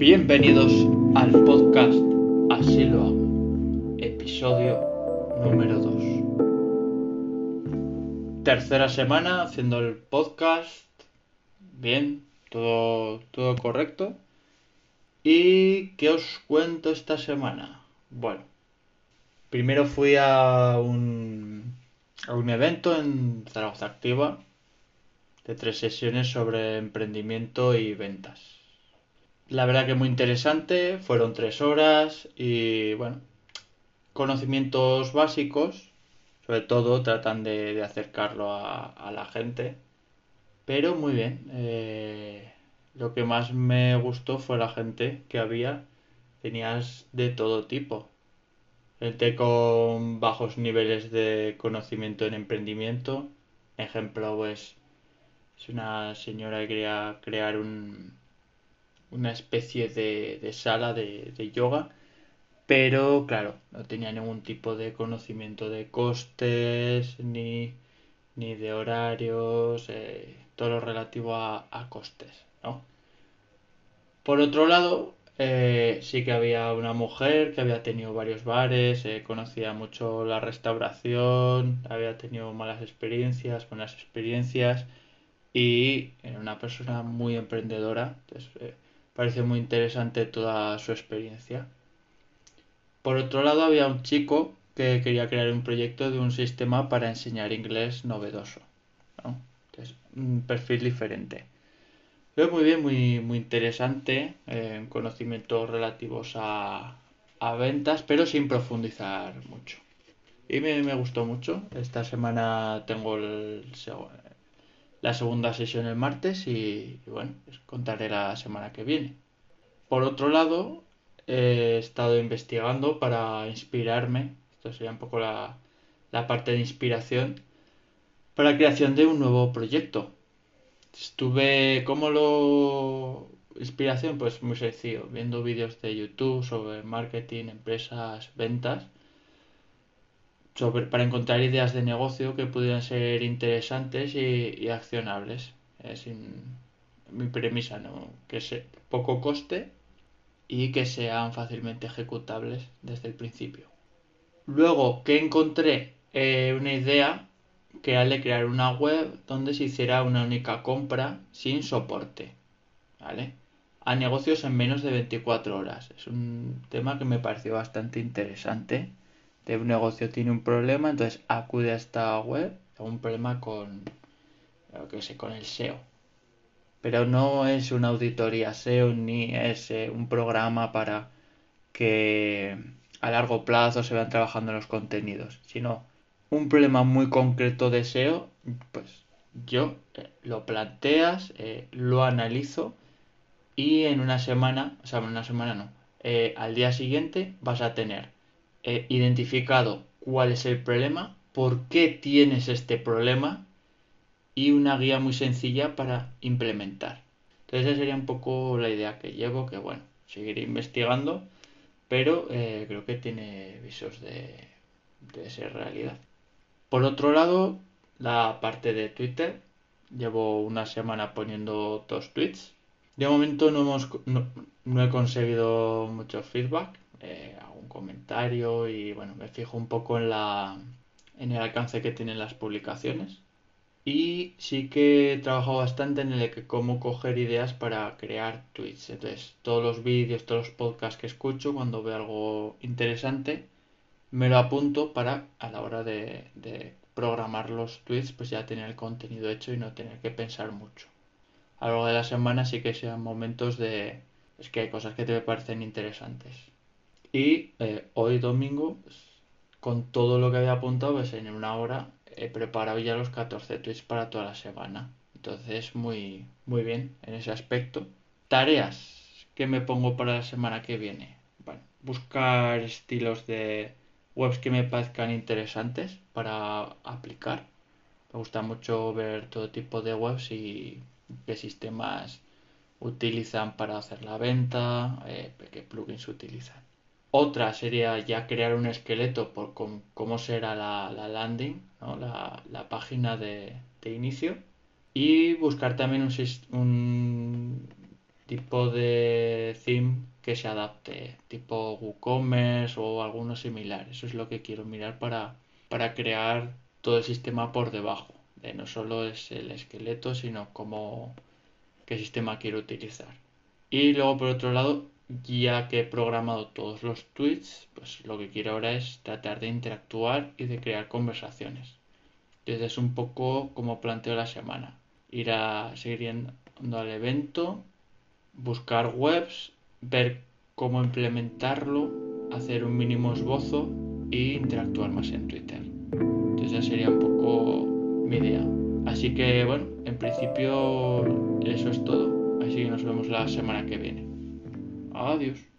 Bienvenidos al podcast Así lo hago, episodio número 2. Tercera semana haciendo el podcast. Bien, todo, todo correcto. ¿Y qué os cuento esta semana? Bueno, primero fui a un, a un evento en Zaragoza Activa de tres sesiones sobre emprendimiento y ventas. La verdad que muy interesante, fueron tres horas y bueno, conocimientos básicos, sobre todo tratan de, acercarlo a, la gente, pero muy bien. Eh, lo que más me gustó fue la gente que había, tenías de todo tipo. Gente con bajos niveles de conocimiento en emprendimiento, ejemplo pues es una señora que quería crear un, una especie de, sala de, yoga, pero claro, no tenía ningún tipo de conocimiento de costes ni, ni de horarios, eh, todo lo relativo a, costes, ¿no? Por otro lado, eh, sí que había una mujer que había tenido varios bares, eh, conocía mucho la restauración, había tenido malas experiencias, buenas experiencias y era una persona muy emprendedora. Entonces, eh, parece muy interesante toda su experiencia. Por otro lado, había un chico que quería crear un proyecto de un sistema para enseñar inglés novedoso. Entonces, un perfil diferente. Pero muy bien, muy, muy interesante, eh, conocimientos relativos a, a, ventas, pero sin profundizar mucho. Y me, me gustó mucho. Esta semana tengo el, la segunda sesión el martes y, bueno, pues contaré la semana que viene. Por otro lado, he estado investigando para inspirarme, esto sería un poco la, la parte de inspiración, para la creación de un nuevo proyecto. Estuve, ¿cómo lo... Inspiración, pues muy sencillo, viendo vídeos de YouTube sobre marketing, empresas, ventas para encontrar ideas de negocio que pudieran ser interesantes y, accionables. Es mi premisa, ¿no? Que sea poco coste y que sean fácilmente ejecutables desde el principio. Luego que encontré eh, una idea que era de crear una web donde se hiciera una única compra sin soporte. ¿Vale? A negocios en menos de 24 horas. Es un tema que me pareció bastante interesante de un negocio tiene un problema, entonces acude a esta web, un problema con, que sé, con el SEO. Pero no es una auditoría SEO ni es eh, un programa para que a largo plazo se van trabajando los contenidos, sino un problema muy concreto de SEO, pues yo eh, lo planteas, eh, lo analizo y en una semana, o sea, en una semana no, al día siguiente vas a tener identificado cuál es el problema, por qué tienes este problema y una guía muy sencilla para implementar. Entonces esa sería un poco la idea que llevo, que bueno, seguiré investigando, pero eh, creo que tiene visos de, ser realidad. Por otro lado, la parte de Twitter, llevo una semana poniendo dos tweets. De momento no, hemos, no, he conseguido mucho feedback. Eh, comentario y bueno, me fijo un poco en la en el alcance que tienen las publicaciones. Y sí que he trabajado bastante en el que cómo coger ideas para crear tweets. Entonces, todos los vídeos, todos los podcasts que escucho, cuando veo algo interesante, me lo apunto para a la hora de, de programar los tweets, pues ya tener el contenido hecho y no tener que pensar mucho. A lo largo de la semana sí que sean momentos de... Es que hay cosas que te parecen interesantes. Y eh, hoy domingo, con todo lo que había apuntado, pues en una hora he preparado ya los 14 tweets para toda la semana. Entonces, muy, muy bien en ese aspecto. Tareas que me pongo para la semana que viene. Bueno, buscar estilos de webs que me parezcan interesantes para aplicar. Me gusta mucho ver todo tipo de webs y qué sistemas utilizan para hacer la venta, eh, qué plugins utilizan. Otra sería ya crear un esqueleto por cómo, será la, landing, la, página de, inicio. Y buscar también un, tipo de theme que se adapte, tipo WooCommerce o alguno similar. Eso es lo que quiero mirar para, para crear todo el sistema por debajo. De no solo es el esqueleto, sino como qué sistema quiero utilizar. Y luego por otro lado, ya que he programado todos los tweets, pues lo que quiero ahora es tratar de interactuar y de crear conversaciones. Entonces es un poco como planteo la semana. Ir a seguir yendo al evento, buscar webs, ver cómo implementarlo, hacer un mínimo esbozo e interactuar más en Twitter. Entonces ya sería un poco mi idea. Así que bueno, en principio eso es todo. Así que nos vemos la semana que viene. A.